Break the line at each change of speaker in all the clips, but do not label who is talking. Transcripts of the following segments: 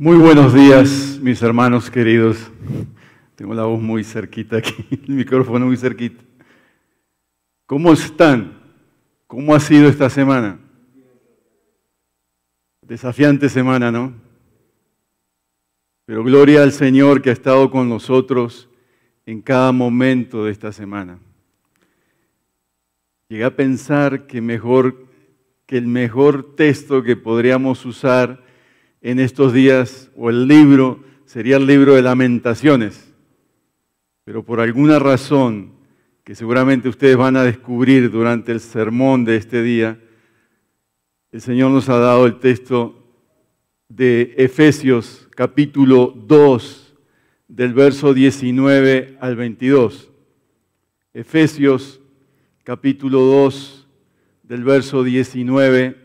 Muy buenos días, mis hermanos queridos. Tengo la voz muy cerquita aquí, el micrófono muy cerquita. ¿Cómo están? ¿Cómo ha sido esta semana? Desafiante semana, ¿no? Pero gloria al Señor que ha estado con nosotros en cada momento de esta semana. Llegué a pensar que mejor que el mejor texto que podríamos usar en estos días, o el libro, sería el libro de lamentaciones. Pero por alguna razón que seguramente ustedes van a descubrir durante el sermón de este día, el Señor nos ha dado el texto de Efesios capítulo 2, del verso 19 al 22. Efesios capítulo 2, del verso 19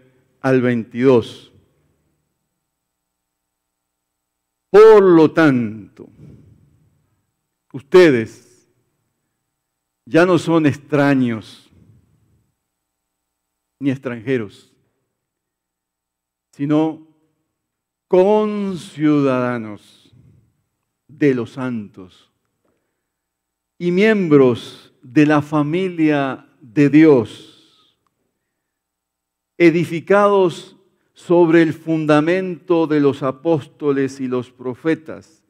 al 22. Por lo tanto, ustedes ya no son extraños ni extranjeros, sino conciudadanos de los santos y miembros de la familia de Dios, edificados sobre el fundamento de los apóstoles y los profetas,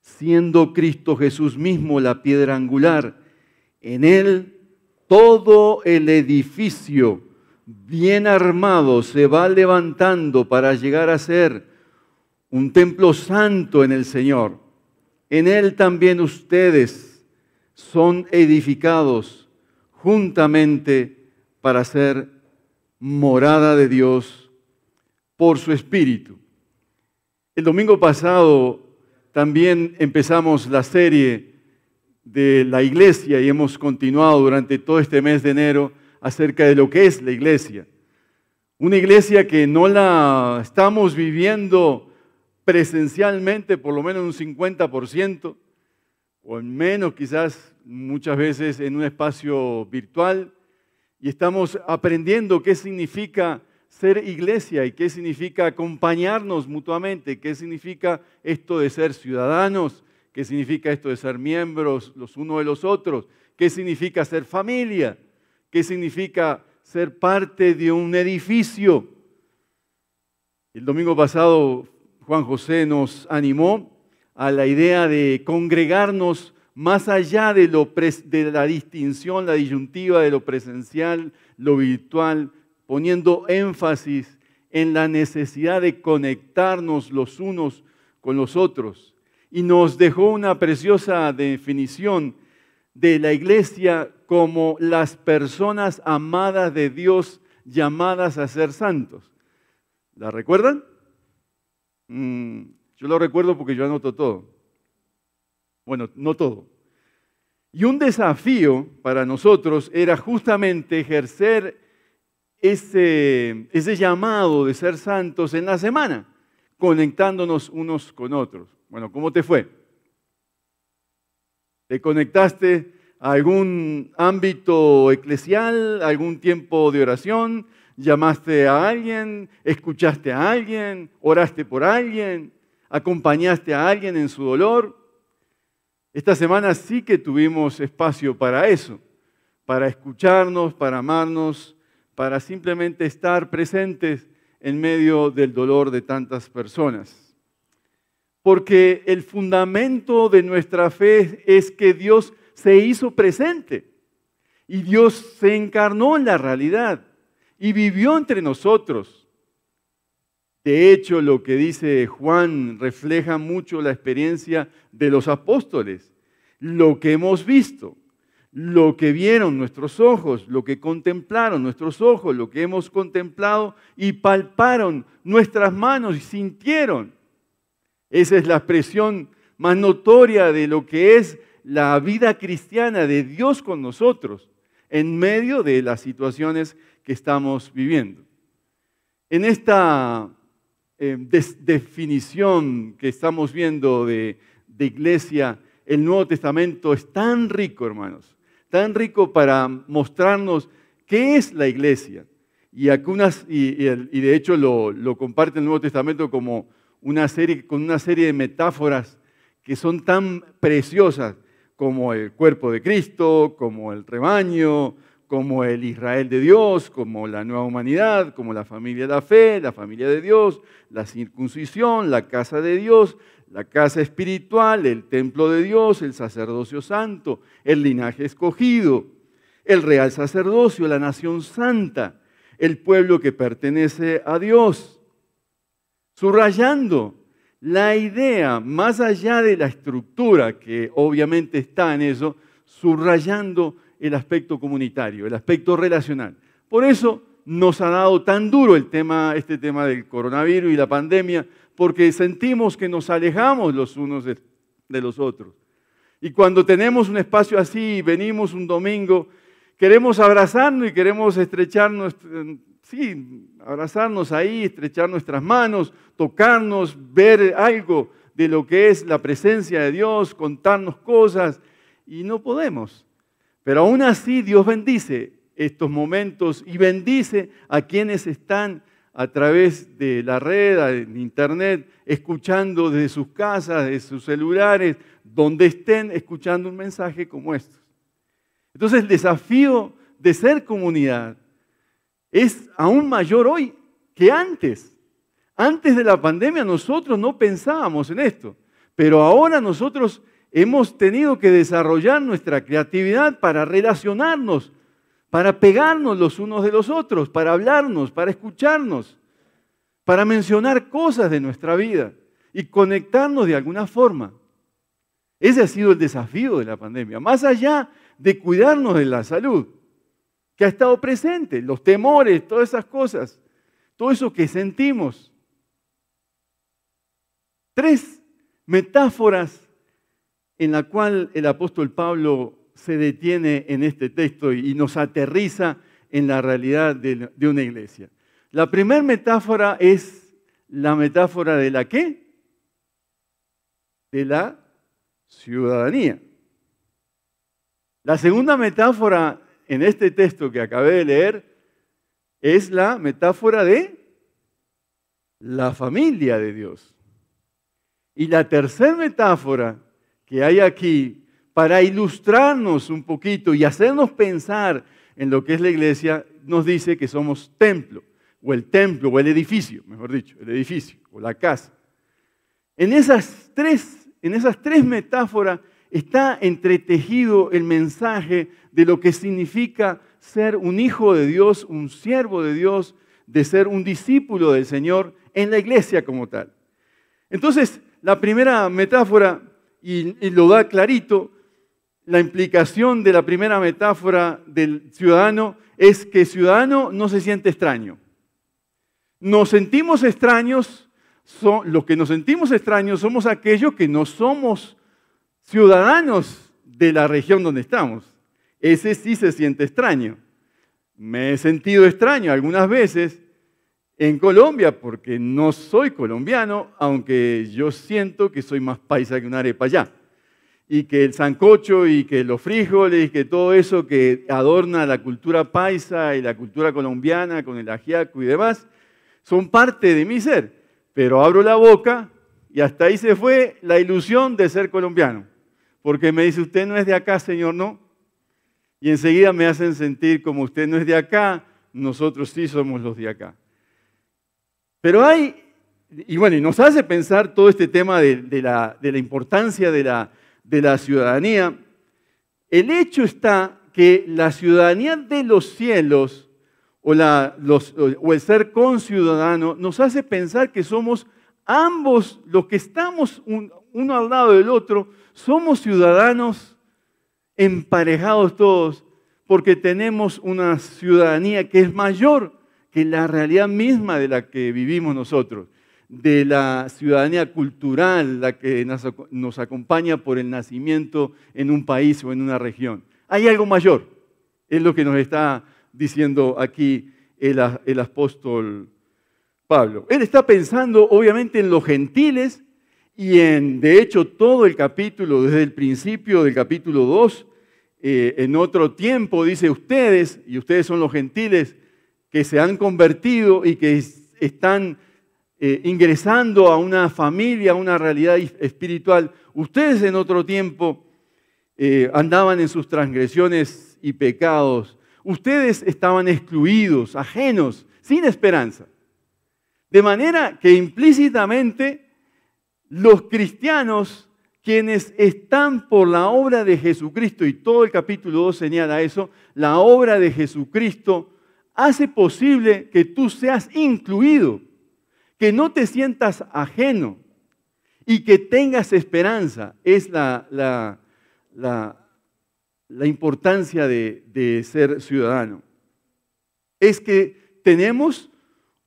siendo Cristo Jesús mismo la piedra angular. En él todo el edificio bien armado se va levantando para llegar a ser un templo santo en el Señor. En él también ustedes son edificados juntamente para ser morada de Dios por su Espíritu. El domingo pasado también empezamos la serie de la iglesia y hemos continuado durante todo este mes de enero acerca de lo que es la iglesia. Una iglesia que no la estamos viviendo presencialmente, por lo menos un 50%, o en menos quizás muchas veces en un espacio virtual, y estamos aprendiendo qué significa ser iglesia y qué significa acompañarnos mutuamente, qué significa esto de ser ciudadanos, qué significa esto de ser miembros los unos de los otros, qué significa ser familia, qué significa ser parte de un edificio. El domingo pasado Juan José nos animó a la idea de congregarnos más allá de, lo de la distinción, la disyuntiva de lo presencial, lo virtual, poniendo énfasis en la necesidad de conectarnos los unos con los otros. Y nos dejó una preciosa definición de la iglesia como las personas amadas de Dios llamadas a ser santos. ¿La recuerdan? Mm, yo lo recuerdo porque yo anoto todo. Bueno, no todo. Y un desafío para nosotros era justamente ejercer ese, llamado de ser santos en la semana, conectándonos unos con otros. Bueno, ¿cómo te fue? ¿Te conectaste a algún ámbito eclesial, algún tiempo de oración? ¿Llamaste a alguien? ¿Escuchaste a alguien? ¿Oraste por alguien? ¿Acompañaste a alguien en su dolor? Esta semana sí que tuvimos espacio para eso, para escucharnos, para amarnos, para simplemente estar presentes en medio del dolor de tantas personas. Porque el fundamento de nuestra fe es que Dios se hizo presente y Dios se encarnó en la realidad y vivió entre nosotros. De hecho, lo que dice Juan refleja mucho la experiencia de los apóstoles, lo que hemos visto lo que vieron nuestros ojos, lo que contemplaron nuestros ojos, lo que hemos contemplado y palparon nuestras manos y sintieron. Esa es la expresión más notoria de lo que es la vida cristiana de Dios con nosotros en medio de las situaciones que estamos viviendo. En esta eh, definición que estamos viendo de, de iglesia, el Nuevo Testamento es tan rico, hermanos tan rico para mostrarnos qué es la iglesia. Y, algunas, y, de hecho lo, lo comparte el Nuevo Testamento como una serie, con una serie de metáforas que son tan preciosas como el cuerpo de Cristo, como el rebaño, como el Israel de Dios, como la nueva humanidad, como la familia de la fe, la familia de Dios, la circuncisión, la casa de Dios, la casa espiritual, el templo de Dios, el sacerdocio santo, el linaje escogido, el real sacerdocio, la nación santa, el pueblo que pertenece a Dios, subrayando la idea, más allá de la estructura que obviamente está en eso, subrayando el aspecto comunitario, el aspecto relacional. Por eso nos ha dado tan duro este tema del coronavirus y la pandemia, porque sentimos que nos alejamos los unos de, de los otros. Y cuando tenemos un espacio así, venimos un domingo, queremos abrazarnos y queremos estrecharnos, sí, abrazarnos ahí, estrechar nuestras manos, tocarnos, ver algo de lo que es la presencia de Dios, contarnos cosas, y no podemos. Pero aún así Dios bendice estos momentos y bendice a quienes están a través de la red, de internet, escuchando desde sus casas, de sus celulares, donde estén escuchando un mensaje como estos. Entonces el desafío de ser comunidad es aún mayor hoy que antes. Antes de la pandemia nosotros no pensábamos en esto, pero ahora nosotros hemos tenido que desarrollar nuestra creatividad para relacionarnos, para pegarnos los unos de los otros, para hablarnos, para escucharnos, para mencionar cosas de nuestra vida y conectarnos de alguna forma. Ese ha sido el desafío de la pandemia, más allá de cuidarnos de la salud, que ha estado presente, los temores, todas esas cosas, todo eso que sentimos. Tres metáforas en la cual el apóstol Pablo se detiene en este texto y nos aterriza en la realidad de una iglesia. La primera metáfora es la metáfora de la qué? De la ciudadanía. La segunda metáfora en este texto que acabé de leer es la metáfora de la familia de Dios. Y la tercera metáfora que hay aquí para ilustrarnos un poquito y hacernos pensar en lo que es la iglesia, nos dice que somos templo, o el templo, o el edificio, mejor dicho, el edificio, o la casa. En esas tres, en esas tres metáforas está entretejido el mensaje de lo que significa ser un hijo de Dios, un siervo de Dios, de ser un discípulo del Señor en la iglesia como tal. Entonces, la primera metáfora y, lo da clarito. La implicación de la primera metáfora del ciudadano es que ciudadano no se siente extraño. Nos sentimos extraños, son, los que nos sentimos extraños somos aquellos que no somos ciudadanos de la región donde estamos. Ese sí se siente extraño. Me he sentido extraño algunas veces en Colombia, porque no soy colombiano, aunque yo siento que soy más paisa que una arepa allá. Y que el sancocho y que los frijoles y que todo eso que adorna la cultura paisa y la cultura colombiana con el ajiaco y demás, son parte de mi ser. Pero abro la boca y hasta ahí se fue la ilusión de ser colombiano. Porque me dice, usted no es de acá, señor, no. Y enseguida me hacen sentir como usted no es de acá, nosotros sí somos los de acá. Pero hay, y bueno, y nos hace pensar todo este tema de, la, importancia de la, ciudadanía. El hecho está que la ciudadanía de los cielos o, el ser conciudadano nos hace pensar que somos ambos, los que estamos uno al lado del otro, somos ciudadanos emparejados todos, porque tenemos una ciudadanía que es mayor que la realidad misma de la que vivimos nosotros, de la ciudadanía cultural, la que nos acompaña por el nacimiento en un país o en una región. Hay algo mayor, es lo que nos está diciendo aquí el, apóstol Pablo. Él está pensando obviamente en los gentiles y en, de hecho, todo el capítulo, desde el principio del capítulo 2, eh, en otro tiempo dice ustedes, y ustedes son los gentiles, que se han convertido y que están eh, ingresando a una familia, a una realidad espiritual. Ustedes en otro tiempo eh, andaban en sus transgresiones y pecados. Ustedes estaban excluidos, ajenos, sin esperanza. De manera que implícitamente los cristianos, quienes están por la obra de Jesucristo, y todo el capítulo 2 señala eso, la obra de Jesucristo hace posible que tú seas incluido, que no te sientas ajeno y que tengas esperanza. Es la, la, la, importancia de, de ser ciudadano. Es que tenemos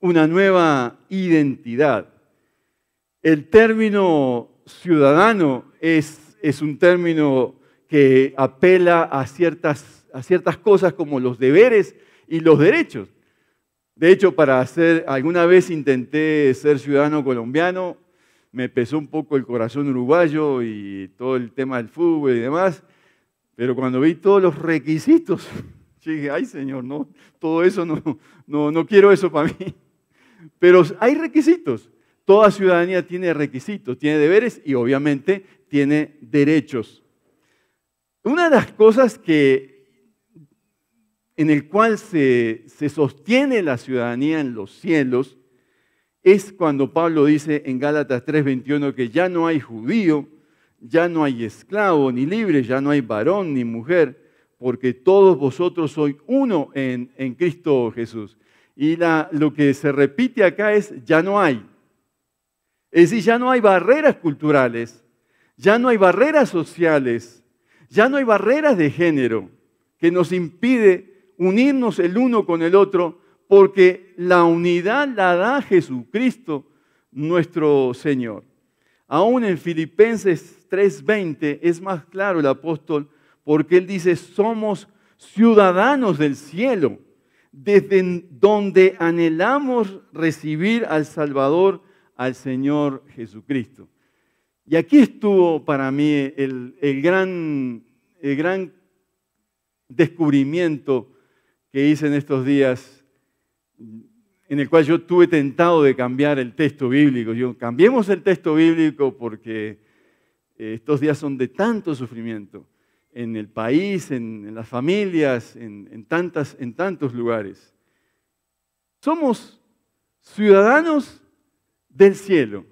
una nueva identidad. El término ciudadano es, es un término que apela a ciertas, a ciertas cosas como los deberes y los derechos. De hecho, para hacer, alguna vez intenté ser ciudadano colombiano, me pesó un poco el corazón uruguayo y todo el tema del fútbol y demás, pero cuando vi todos los requisitos, dije, ay Señor, no, todo eso no, no, no quiero eso para mí. Pero hay requisitos. Toda ciudadanía tiene requisitos, tiene deberes y obviamente tiene derechos. Una de las cosas que en el cual se, sostiene la ciudadanía en los cielos es cuando Pablo dice en Gálatas 3:21 que ya no hay judío, ya no hay esclavo ni libre, ya no hay varón ni mujer, porque todos vosotros sois uno en, Cristo Jesús. Y lo que se repite acá es ya no hay. Es decir, ya no hay barreras culturales, ya no hay barreras sociales, ya no hay barreras de género que nos impide unirnos el uno con el otro, porque la unidad la da Jesucristo, nuestro Señor. Aún en Filipenses 3:20 es más claro el apóstol, porque él dice, somos ciudadanos del cielo, desde donde anhelamos recibir al Salvador, al Señor Jesucristo. Y aquí estuvo para mí el, el gran, el gran descubrimiento que hice en estos días, en el cual yo tuve tentado de cambiar el texto bíblico. Yo, cambiemos el texto bíblico porque eh, estos días son de tanto sufrimiento en el país, en, las familias, en, tantas, en tantos lugares. Somos ciudadanos del cielo.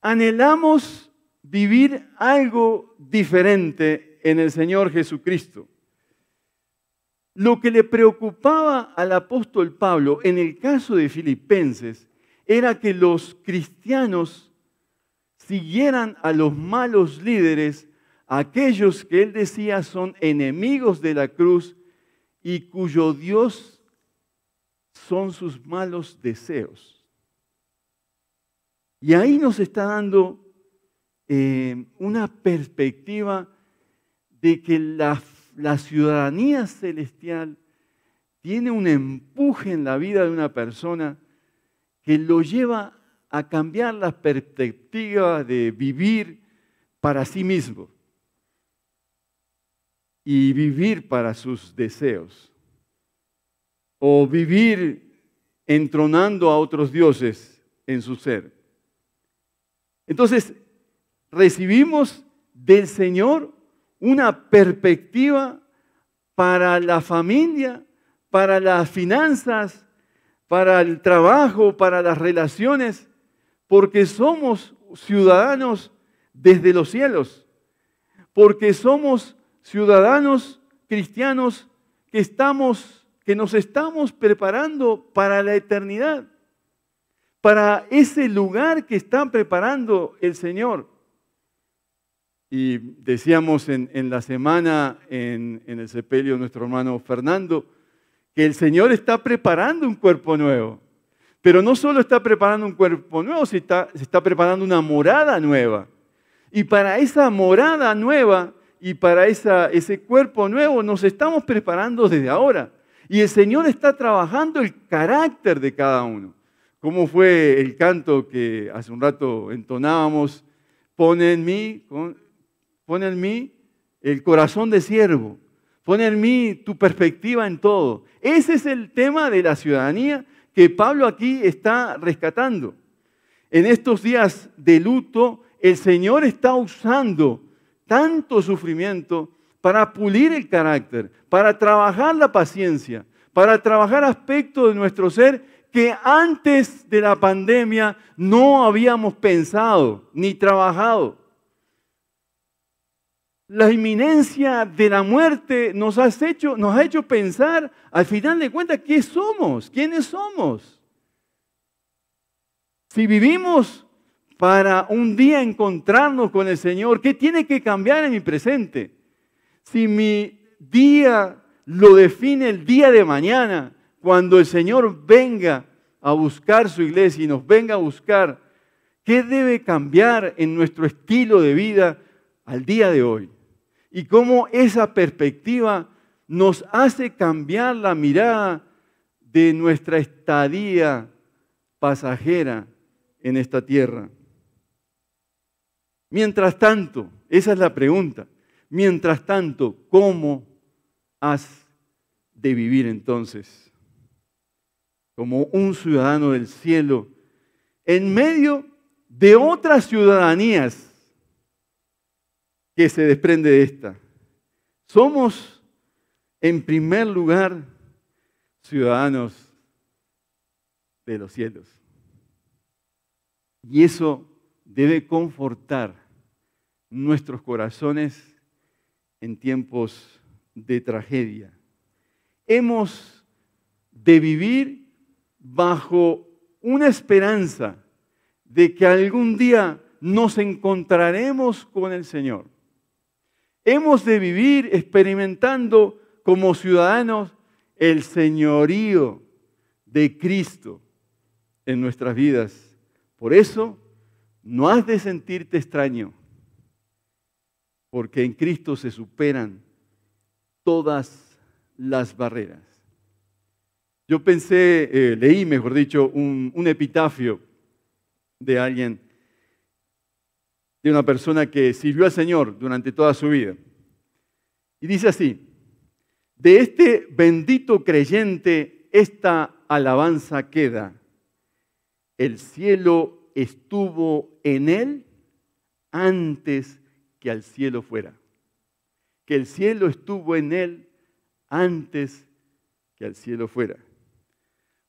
Anhelamos vivir algo diferente en el Señor Jesucristo. Lo que le preocupaba al apóstol Pablo en el caso de Filipenses era que los cristianos siguieran a los malos líderes, aquellos que él decía son enemigos de la cruz y cuyo Dios son sus malos deseos. Y ahí nos está dando eh, una perspectiva de que la la ciudadanía celestial tiene un empuje en la vida de una persona que lo lleva a cambiar la perspectiva de vivir para sí mismo y vivir para sus deseos o vivir entronando a otros dioses en su ser. Entonces, recibimos del Señor una perspectiva para la familia, para las finanzas, para el trabajo, para las relaciones, porque somos ciudadanos desde los cielos, porque somos ciudadanos cristianos que estamos que nos estamos preparando para la eternidad, para ese lugar que está preparando el Señor. Y decíamos en, la semana en, el sepelio de nuestro hermano Fernando que el Señor está preparando un cuerpo nuevo. Pero no solo está preparando un cuerpo nuevo, se está, se está preparando una morada nueva. Y para esa morada nueva y para esa, ese cuerpo nuevo nos estamos preparando desde ahora. Y el Señor está trabajando el carácter de cada uno. Como fue el canto que hace un rato entonábamos, pone en mí, Pone en mí el corazón de siervo. Pone en mí tu perspectiva en todo. Ese es el tema de la ciudadanía que Pablo aquí está rescatando. En estos días de luto, el Señor está usando tanto sufrimiento para pulir el carácter, para trabajar la paciencia, para trabajar aspectos de nuestro ser que antes de la pandemia no habíamos pensado ni trabajado. La inminencia de la muerte nos, hecho, nos ha hecho pensar, al final de cuentas, ¿qué somos? ¿Quiénes somos? Si vivimos para un día encontrarnos con el Señor, ¿qué tiene que cambiar en mi presente? Si mi día lo define el día de mañana, cuando el Señor venga a buscar su iglesia y nos venga a buscar, ¿qué debe cambiar en nuestro estilo de vida al día de hoy? Y cómo esa perspectiva nos hace cambiar la mirada de nuestra estadía pasajera en esta tierra. Mientras tanto, esa es la pregunta, mientras tanto, ¿cómo has de vivir entonces? Como un ciudadano del cielo, en medio de otras ciudadanías que se desprende de esta. Somos, en primer lugar, ciudadanos de los cielos. Y eso debe confortar nuestros corazones en tiempos de tragedia. Hemos de vivir bajo una esperanza de que algún día nos encontraremos con el Señor. Hemos de vivir experimentando como ciudadanos el señorío de Cristo en nuestras vidas. Por eso, no has de sentirte extraño, porque en Cristo se superan todas las barreras. Yo pensé, eh, leí, mejor dicho, un, un epitafio de alguien, de una persona que sirvió al Señor durante toda su vida. Y dice así, de este bendito creyente esta alabanza queda. El cielo estuvo en él antes que al cielo fuera. Que el cielo estuvo en él antes que al cielo fuera.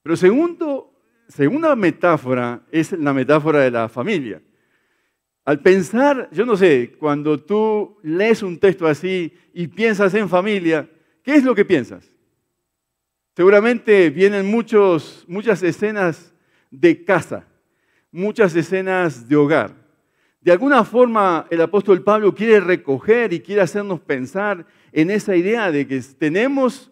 Pero segundo, segunda metáfora es la metáfora de la familia. Al pensar, yo no sé, cuando tú lees un texto así y piensas en familia, ¿qué es lo que piensas? Seguramente vienen muchos, muchas escenas de casa, muchas escenas de hogar. De alguna forma el apóstol Pablo quiere recoger y quiere hacernos pensar en esa idea de que tenemos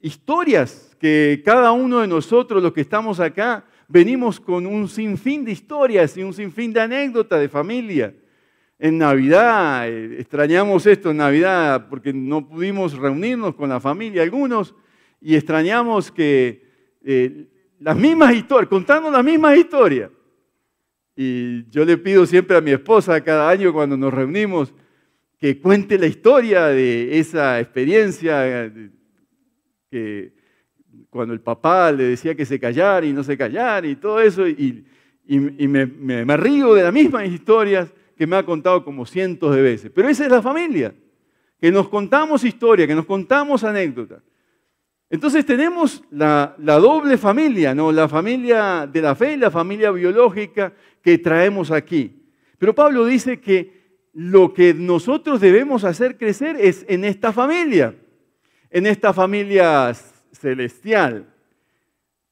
historias que cada uno de nosotros, los que estamos acá, venimos con un sinfín de historias y un sinfín de anécdotas de familia. En Navidad, eh, extrañamos esto en Navidad porque no pudimos reunirnos con la familia algunos y extrañamos que eh, las mismas historias, contando las mismas historias. Y yo le pido siempre a mi esposa cada año cuando nos reunimos que cuente la historia de esa experiencia eh, que cuando el papá le decía que se callara y no se callara y todo eso, y, me, río de las mismas historias que me ha contado como cientos de veces. Pero esa es la familia, que nos contamos historias, que nos contamos anécdotas. Entonces tenemos la, la, doble familia, ¿no? la familia de la fe y la familia biológica que traemos aquí. Pero Pablo dice que lo que nosotros debemos hacer crecer es en esta familia, en esta familia celestial.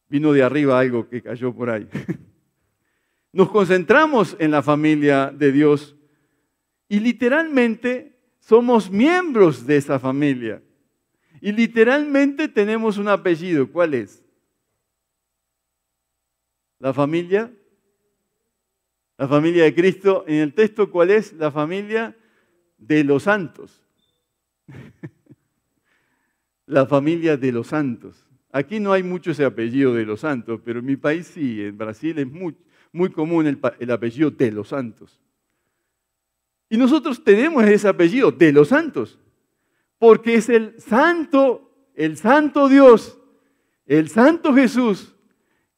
Vino de arriba algo que cayó por ahí. Nos concentramos en la familia de Dios y literalmente somos miembros de esa familia. Y literalmente tenemos un apellido. ¿Cuál es? La familia. La familia de Cristo. En el texto, ¿cuál es? La familia de los santos. la familia de los santos. Aquí no hay mucho ese apellido de los santos, pero en mi país sí, en Brasil es muy, común el, el apellido de los santos. Y nosotros tenemos ese apellido de los santos, porque es el santo, el santo Dios, el santo Jesús,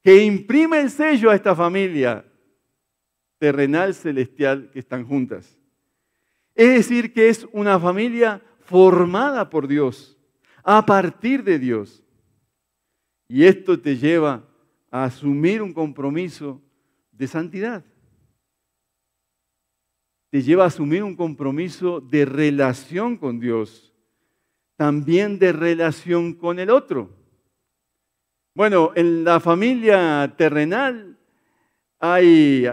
que imprime el sello a esta familia terrenal celestial que están juntas. Es decir, que es una familia formada por Dios, a partir de Dios. Y esto te lleva a asumir un compromiso de santidad. Te lleva a asumir un compromiso de relación con Dios, también de relación con el otro. Bueno, en la familia terrenal hay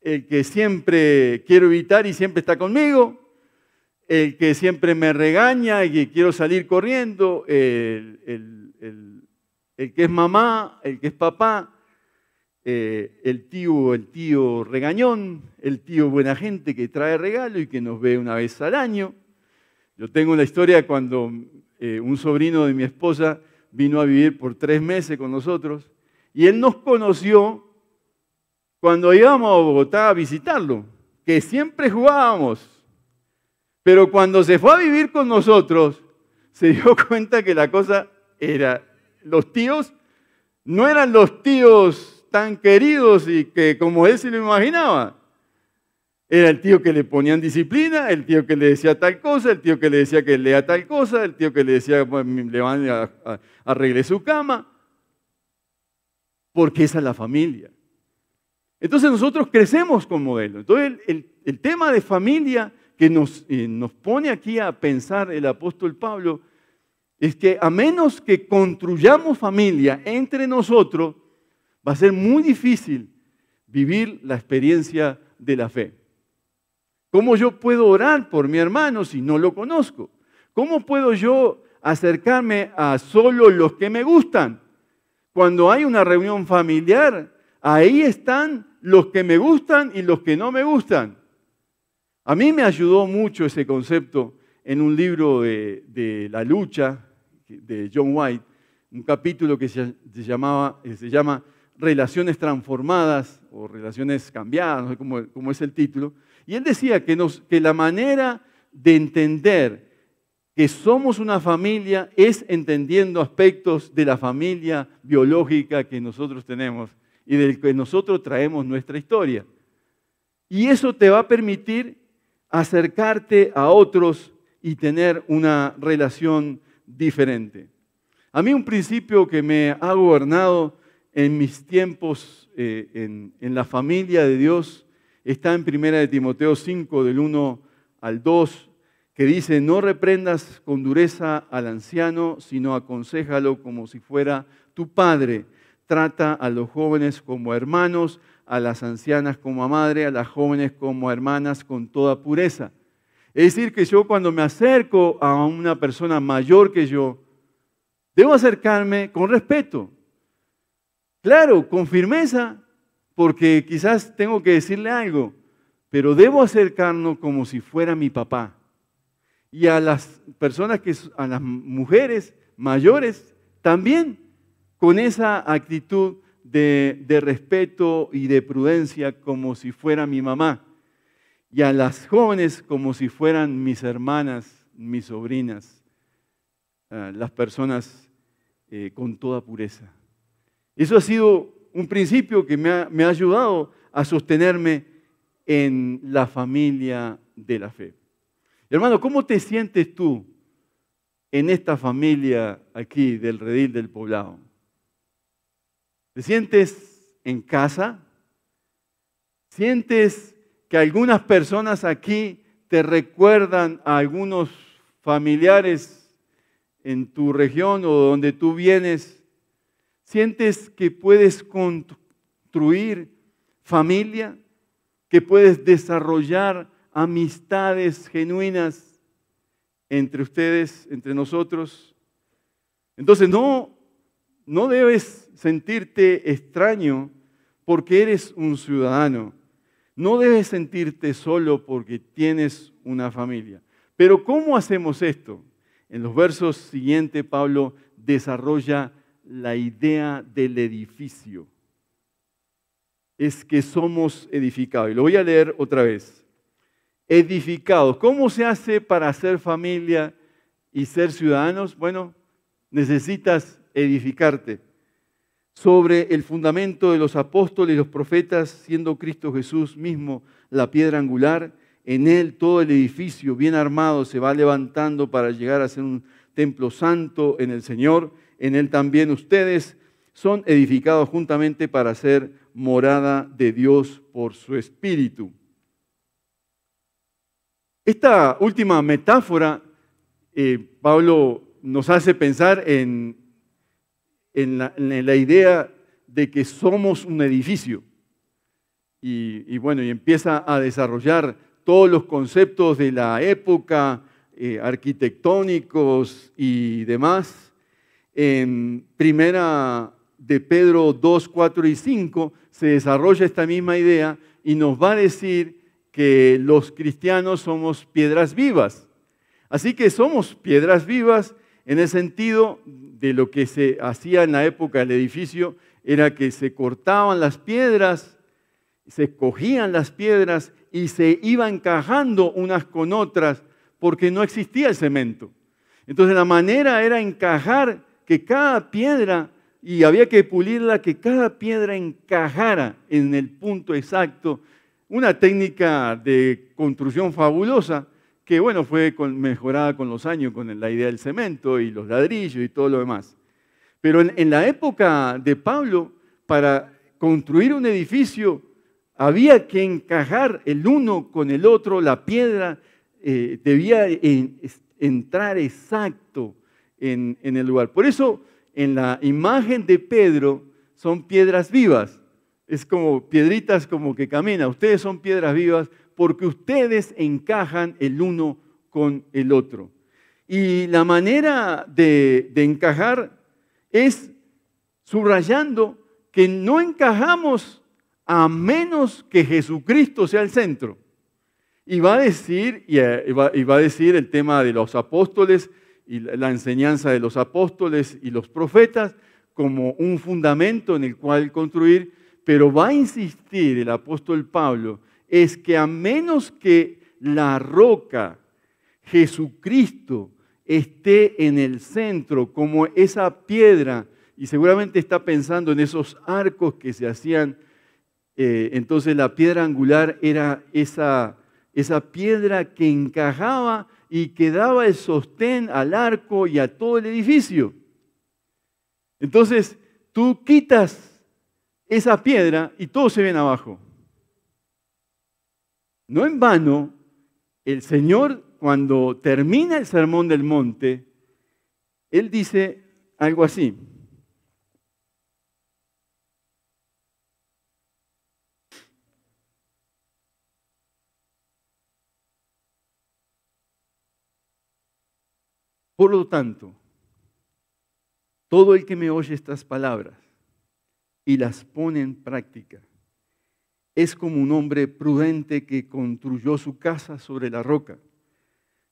el que siempre quiero evitar y siempre está conmigo, el que siempre me regaña y que quiero salir corriendo, el, que es mamá, el que es papá, eh, el tío, el tío regañón, el tío buena gente que trae regalo y que nos ve una vez al año. Yo tengo una historia cuando eh, un sobrino de mi esposa vino a vivir por tres meses con nosotros y él nos conoció cuando íbamos a Bogotá a visitarlo, que siempre jugábamos. Pero cuando se fue a vivir con nosotros, se dio cuenta que la cosa era, los tíos no eran los tíos tan queridos y que como él se lo imaginaba. Era el tío que le ponían disciplina, el tío que le decía tal cosa, el tío que le decía que lea tal cosa, el tío que le decía le van a, arregle su cama, porque esa es la familia. Entonces nosotros crecemos con modelo. Entonces el, tema de familia que nos, eh, nos pone aquí a pensar el apóstol Pablo es que a menos que construyamos familia entre nosotros, va a ser muy difícil vivir la experiencia de la fe. ¿Cómo yo puedo orar por mi hermano si no lo conozco? ¿Cómo puedo yo acercarme a solo los que me gustan? Cuando hay una reunión familiar, ahí están los que me gustan y los que no me gustan. A mí me ayudó mucho ese concepto en un libro de, la lucha de John White, un capítulo que se, llamaba, se llama Relaciones transformadas o relaciones cambiadas, no sé cómo, es el título, y él decía que, que la manera de entender que somos una familia es entendiendo aspectos de la familia biológica que nosotros tenemos y del que nosotros traemos nuestra historia. Y eso te va a permitir acercarte a otros y tener una relación diferente. A mí un principio que me ha gobernado en mis tiempos eh, en, la familia de Dios está en 1 de Timoteo 5, del 1 al 2, que dice, no reprendas con dureza al anciano, sino aconsejalo como si fuera tu padre. Trata a los jóvenes como hermanos, a las ancianas como a madre, a las jóvenes como hermanas con toda pureza. Es decir, que yo cuando me acerco a una persona mayor que yo, debo acercarme con respeto. Claro, con firmeza, porque quizás tengo que decirle algo, pero debo acercarnos como si fuera mi papá. Y a las personas que, a las mujeres mayores, también con esa actitud de, respeto y de prudencia como si fuera mi mamá. Y a las jóvenes como si fueran mis hermanas, mis sobrinas, las personas eh, con toda pureza. Eso ha sido un principio que me ha, ayudado a sostenerme en la familia de la fe. Hermano, ¿cómo te sientes tú en esta familia aquí del redil del poblado? ¿Te sientes en casa? ¿Sientes que algunas personas aquí te recuerdan a algunos familiares en tu región o donde tú vienes ¿Sientes que puedes construir familia? ¿Que puedes desarrollar amistades genuinas entre ustedes, entre nosotros? Entonces no, no debes sentirte extraño porque eres un ciudadano. No debes sentirte solo porque tienes una familia. Pero ¿cómo hacemos esto? En los versos siguientes Pablo desarrolla la idea del edificio. Es que somos edificados. Y lo voy a leer otra vez. Edificados. ¿Cómo se hace para ser familia y ser ciudadanos? Bueno, necesitas edificarte. Sobre el fundamento de los apóstoles y los profetas, siendo Cristo Jesús mismo la piedra angular. En él todo el edificio bien armado se va levantando para llegar a ser un templo santo en el Señor. En él también ustedes son edificados juntamente para ser morada de Dios por su Espíritu. Esta última metáfora, eh, Pablo nos hace pensar en en la, idea de que somos un edificio. Y, bueno, y empieza a desarrollar todos los conceptos de la época, eh, arquitectónicos y demás. En primera de Pedro 2, 4 y 5 se desarrolla esta misma idea y nos va a decir que los cristianos somos piedras vivas. Así que somos piedras vivas en el sentido de lo que se hacía en la época del edificio, era que se cortaban las piedras, se cogían las piedras y se iban encajando unas con otras porque no existía el cemento. Entonces la manera era encajar que cada piedra, y había que pulirla, que cada piedra encajara en el punto exacto. Una técnica de construcción fabulosa que bueno, fue mejorada con los años con la idea del cemento y los ladrillos y todo lo demás. Pero en, la época de Pablo, para construir un edificio, había que encajar el uno con el otro, la piedra eh, debía entrar exacto en, en el lugar. Por eso, en la imagen de Pedro son piedras vivas. Es como piedritas como que caminan. Ustedes son piedras vivas porque ustedes encajan el uno con el otro. Y la manera de, encajar es subrayando que no encajamos a menos que Jesucristo sea el centro. Y va a decir, y eh, va, a decir el tema de los apóstoles y la enseñanza de los apóstoles y los profetas como un fundamento en el cual construir, pero va a insistir el apóstol Pablo es que a menos que la roca, Jesucristo, esté en el centro como esa piedra, y seguramente está pensando en esos arcos que se hacían, eh, entonces la piedra angular era esa, esa piedra que encajaba y que daba el sostén al arco y a todo el edificio. Entonces tú quitas esa piedra y todo se viene abajo. No en vano, el Señor cuando termina el sermón del monte, Él dice algo así. Por lo tanto, todo el que me oye estas palabras y las pone en práctica, es como un hombre prudente que construyó su casa sobre la roca.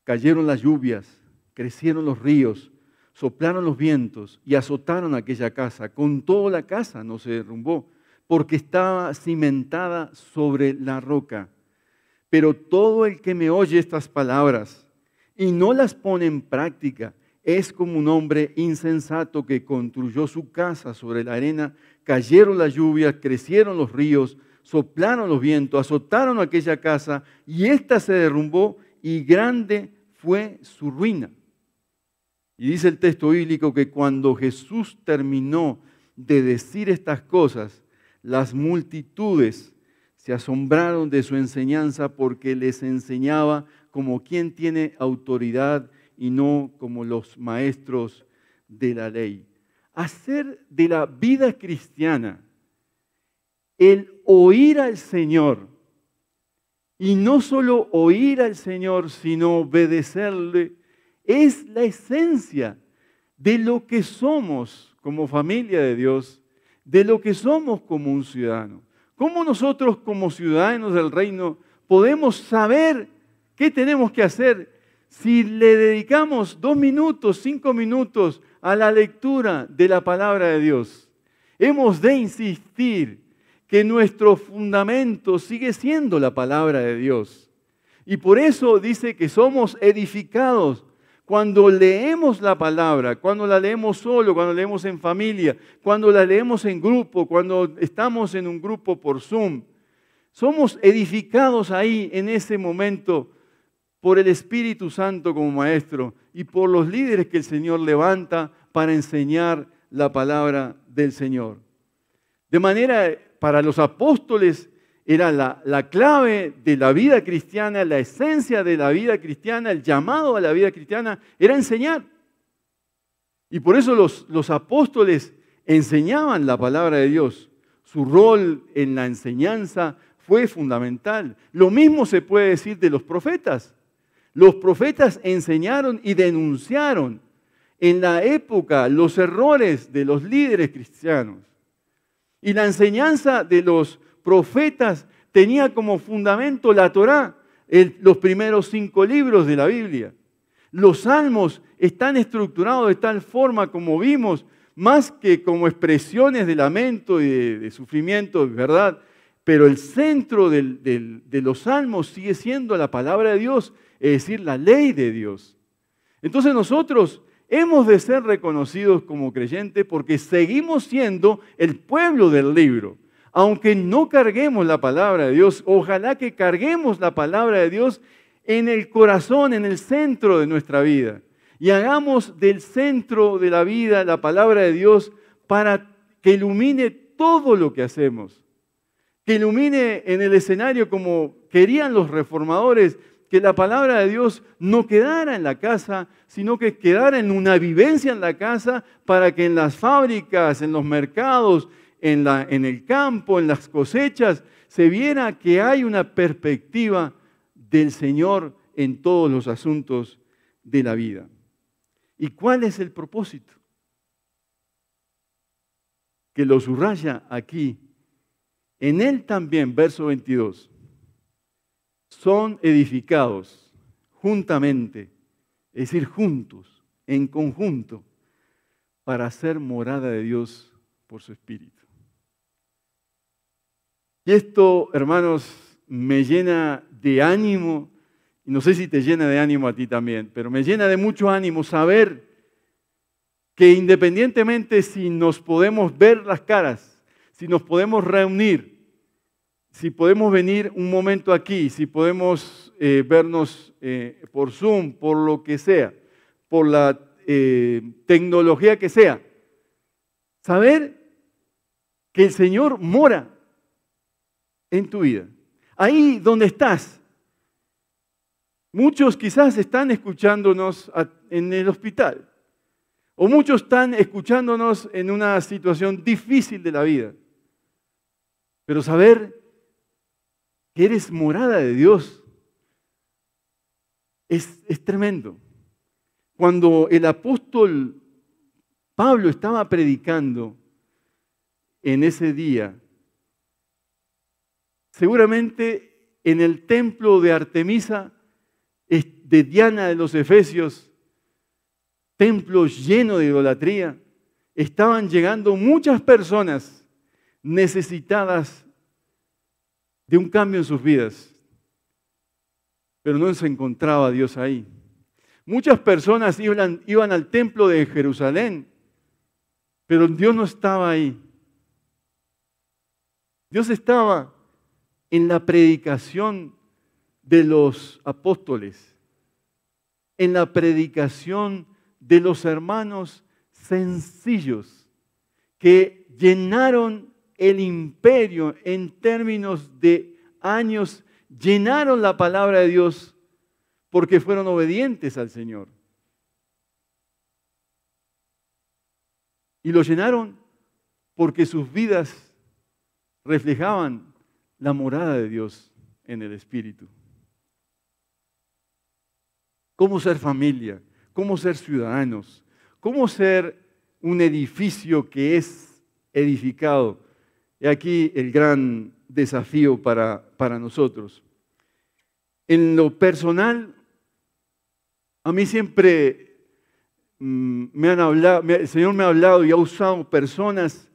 Cayeron las lluvias, crecieron los ríos, soplaron los vientos y azotaron aquella casa. Con toda la casa no se derrumbó, porque estaba cimentada sobre la roca. Pero todo el que me oye estas palabras y no las pone en práctica es como un hombre insensato que construyó su casa sobre la arena. Cayeron las lluvias, crecieron los ríos, soplaron los vientos, azotaron aquella casa y ésta se derrumbó y grande fue su ruina. Y dice el texto bíblico que cuando Jesús terminó de decir estas cosas, las multitudes se asombraron de su enseñanza porque les enseñaba como quien tiene autoridad y no como los maestros de la ley. Hacer de la vida cristiana el oír al Señor. Y no solo oír al Señor, sino obedecerle, es la esencia de lo que somos como familia de Dios, de lo que somos como un ciudadano. ¿Cómo nosotros como ciudadanos del reino podemos saber qué tenemos que hacer si le dedicamos dos minutos, cinco minutos a la lectura de la palabra de Dios? Hemos de insistir que nuestro fundamento sigue siendo la palabra de Dios. Y por eso dice que somos edificados. Cuando leemos la palabra, cuando la leemos solo, cuando leemos en familia, cuando la leemos en grupo, cuando estamos en un grupo por Zoom, somos edificados ahí en ese momento por el Espíritu Santo como maestro y por los líderes que el Señor levanta para enseñar la palabra del Señor. De manera, para los apóstoles era la, clave de la vida cristiana, la esencia de la vida cristiana, el llamado a la vida cristiana, era enseñar. Y por eso los, apóstoles enseñaban la palabra de Dios. Su rol en la enseñanza fue fundamental. Lo mismo se puede decir de los profetas. Los profetas enseñaron y denunciaron en la época los errores de los líderes cristianos. Y la enseñanza de los profetas tenía como fundamento la Torá, los primeros cinco libros de la Biblia. Los salmos están estructurados de tal forma como vimos, más que como expresiones de lamento y de, sufrimiento, ¿verdad? Pero el centro de los salmos sigue siendo la palabra de Dios, es decir, la ley de Dios. Entonces nosotros hemos de ser reconocidos como creyentes porque seguimos siendo el pueblo del libro aunque no carguemos la palabra de Dios, ojalá que carguemos la palabra de Dios en el corazón, en el centro de nuestra vida. Y hagamos del centro de la vida la palabra de Dios para que ilumine todo lo que hacemos. Que ilumine en el escenario como querían los reformadores, que la palabra de Dios no quedara en la casa, sino que quedara en una vivencia en la casa para que en las fábricas, en los mercados, en, la, en el campo, en las cosechas, se viera que hay una perspectiva del Señor en todos los asuntos de la vida. ¿Y cuál es el propósito? Que lo subraya aquí. En él también, verso 22, son edificados juntamente, es decir, juntos, en conjunto, para ser morada de Dios por su Espíritu. Y esto, hermanos, me llena de ánimo, y no sé si te llena de ánimo a ti también, pero me llena de mucho ánimo saber que independientemente si nos podemos ver las caras, si nos podemos reunir, si podemos venir un momento aquí, si podemos eh, vernos eh, por Zoom, por lo que sea, por la eh, tecnología que sea, saber que el Señor mora en tu vida. Ahí donde estás. Muchos quizás están escuchándonos en el hospital. O muchos están escuchándonos en una situación difícil de la vida. Pero saber que eres morada de Dios es, es tremendo. Cuando el apóstol Pablo estaba predicando en ese día, Seguramente en el templo de Artemisa, de Diana de los Efesios, templo lleno de idolatría, estaban llegando muchas personas necesitadas de un cambio en sus vidas. Pero no se encontraba Dios ahí. Muchas personas iban, iban al templo de Jerusalén, pero Dios no estaba ahí. Dios estaba en la predicación de los apóstoles, en la predicación de los hermanos sencillos que llenaron el imperio en términos de años, llenaron la palabra de Dios porque fueron obedientes al Señor. Y lo llenaron porque sus vidas reflejaban la morada de Dios en el Espíritu. Cómo ser familia, cómo ser ciudadanos, cómo ser un edificio que es edificado. Y aquí el gran desafío para, para nosotros. En lo personal, a mí siempre mm, me han hablado, el Señor me ha hablado y ha usado personas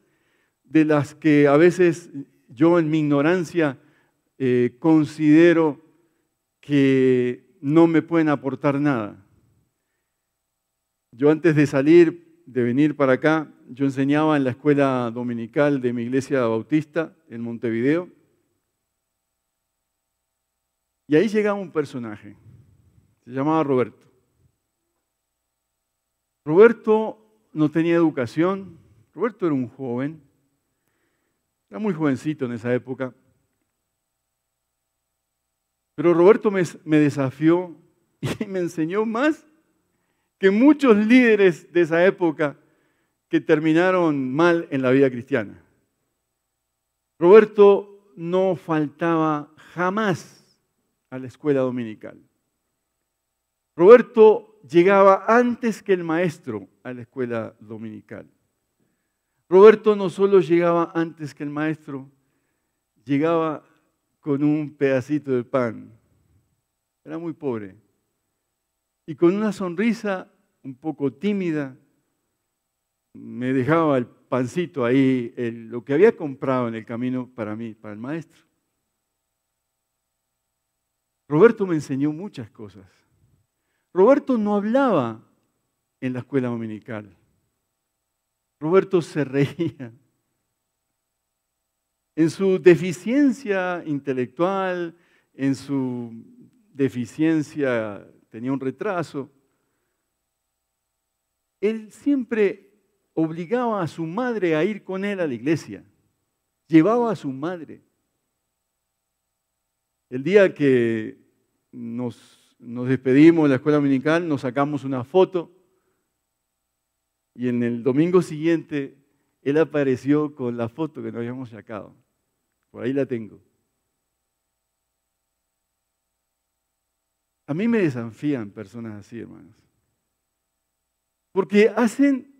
de las que a veces yo en mi ignorancia eh, considero que no me pueden aportar nada. Yo antes de salir, de venir para acá, yo enseñaba en la escuela dominical de mi iglesia bautista en Montevideo. Y ahí llegaba un personaje, se llamaba Roberto. Roberto no tenía educación, Roberto era un joven, era muy jovencito en esa época, pero Roberto me, desafió y me enseñó más que muchos líderes de esa época que terminaron mal en la vida cristiana. Roberto no faltaba jamás a la escuela dominical. Roberto llegaba antes que el maestro a la escuela dominical. Roberto no solo llegaba antes que el maestro, llegaba con un pedacito de pan. Era muy pobre. Y con una sonrisa un poco tímida, me dejaba el pancito ahí, lo que había comprado en el camino para mí, para el maestro. Roberto me enseñó muchas cosas. Roberto no hablaba en la escuela dominical. Roberto se reía. En su deficiencia intelectual, en su deficiencia, tenía un retraso, él siempre obligaba a su madre a ir con él a la iglesia. Llevaba a su madre. El día que nos, despedimos de la escuela dominical, nos sacamos una foto y en el domingo siguiente él apareció con la foto que nos habíamos sacado. Por ahí la tengo. A mí me desafían personas así, hermanos. Porque hacen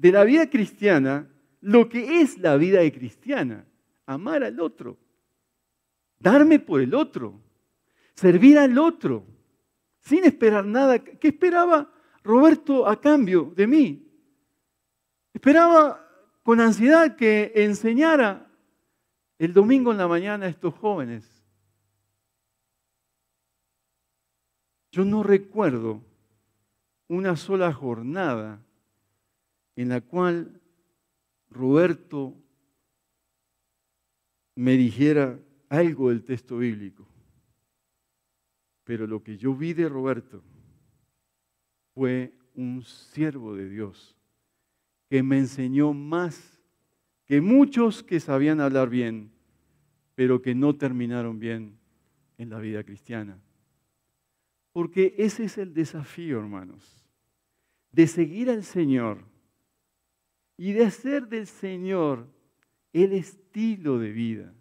de la vida cristiana lo que es la vida de cristiana. Amar al otro. Darme por el otro. Servir al otro. Sin esperar nada. ¿Qué esperaba Roberto a cambio de mí? Esperaba con ansiedad que enseñara el domingo en la mañana estos jóvenes. Yo no recuerdo una sola jornada en la cual Roberto me dijera algo del texto bíblico. Pero lo que yo vi de Roberto fue un siervo de Dios que me enseñó más que muchos que sabían hablar bien, pero que no terminaron bien en la vida cristiana. Porque ese es el desafío, hermanos, de seguir al Señor y de hacer del Señor el estilo de vida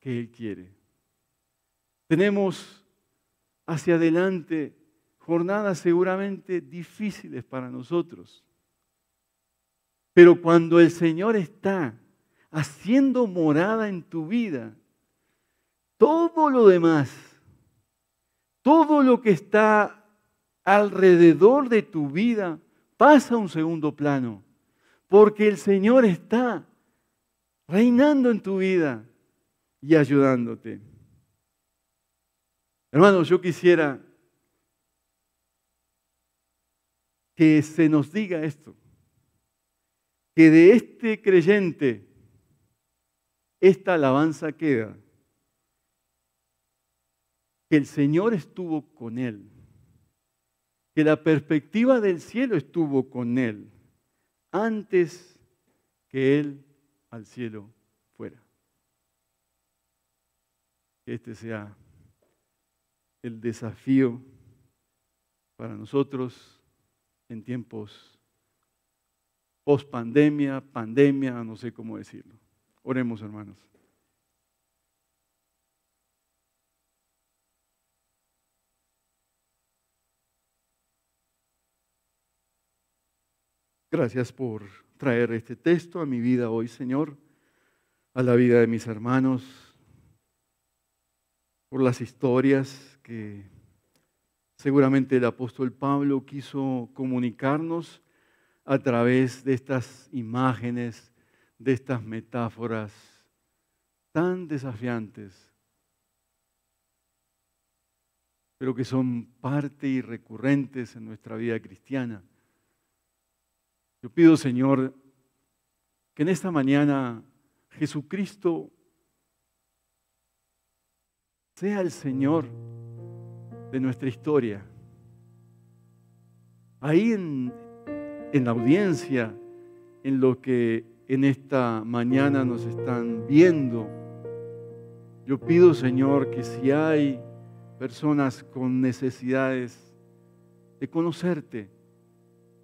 que Él quiere. Tenemos hacia adelante jornadas seguramente difíciles para nosotros. Pero cuando el Señor está haciendo morada en tu vida, todo lo demás, todo lo que está alrededor de tu vida pasa a un segundo plano, porque el Señor está reinando en tu vida y ayudándote. Hermanos, yo quisiera que se nos diga esto, que de este creyente esta alabanza queda que el Señor estuvo con él, que la perspectiva del cielo estuvo con él antes que él al cielo fuera. Que este sea el desafío para nosotros en tiempos post pandemia, pandemia, no sé cómo decirlo. Oremos, hermanos. Gracias por traer este texto a mi vida hoy, Señor, a la vida de mis hermanos, por las historias que seguramente el apóstol Pablo quiso comunicarnos a través de estas imágenes de estas metáforas tan desafiantes, pero que son parte y recurrentes en nuestra vida cristiana. Yo pido, Señor, que en esta mañana Jesucristo sea el Señor de nuestra historia. Ahí en, en la audiencia, en lo que en esta mañana nos están viendo, yo pido, Señor, que si hay personas con necesidades de conocerte,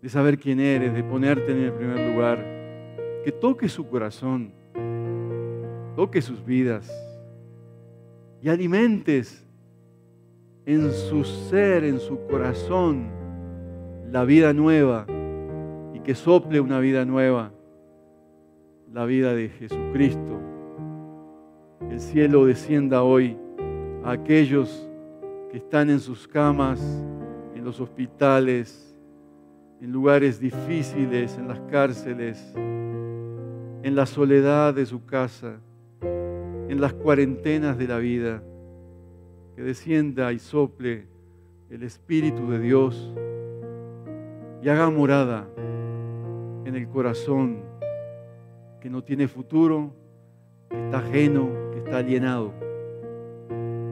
de saber quién eres, de ponerte en el primer lugar, que toque su corazón, toque sus vidas y alimentes en su ser, en su corazón, la vida nueva y que sople una vida nueva, la vida de Jesucristo. El cielo descienda hoy a aquellos que están en sus camas, en los hospitales, en lugares difíciles, en las cárceles, en la soledad de su casa, en las cuarentenas de la vida, que descienda y sople el Espíritu de Dios y haga morada en el corazón que no tiene futuro, que está ajeno, que está alienado.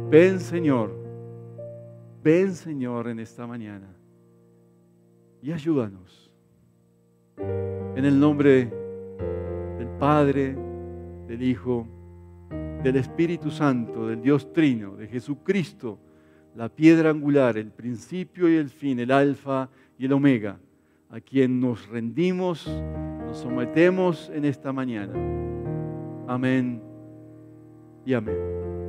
Ven Señor, ven Señor en esta mañana y ayúdanos. En el nombre del Padre, del Hijo, del Espíritu Santo, del Dios Trino, de Jesucristo, la piedra angular, el principio y el fin, el alfa y el omega, a quien nos rendimos, nos sometemos en esta mañana. Amén y amén.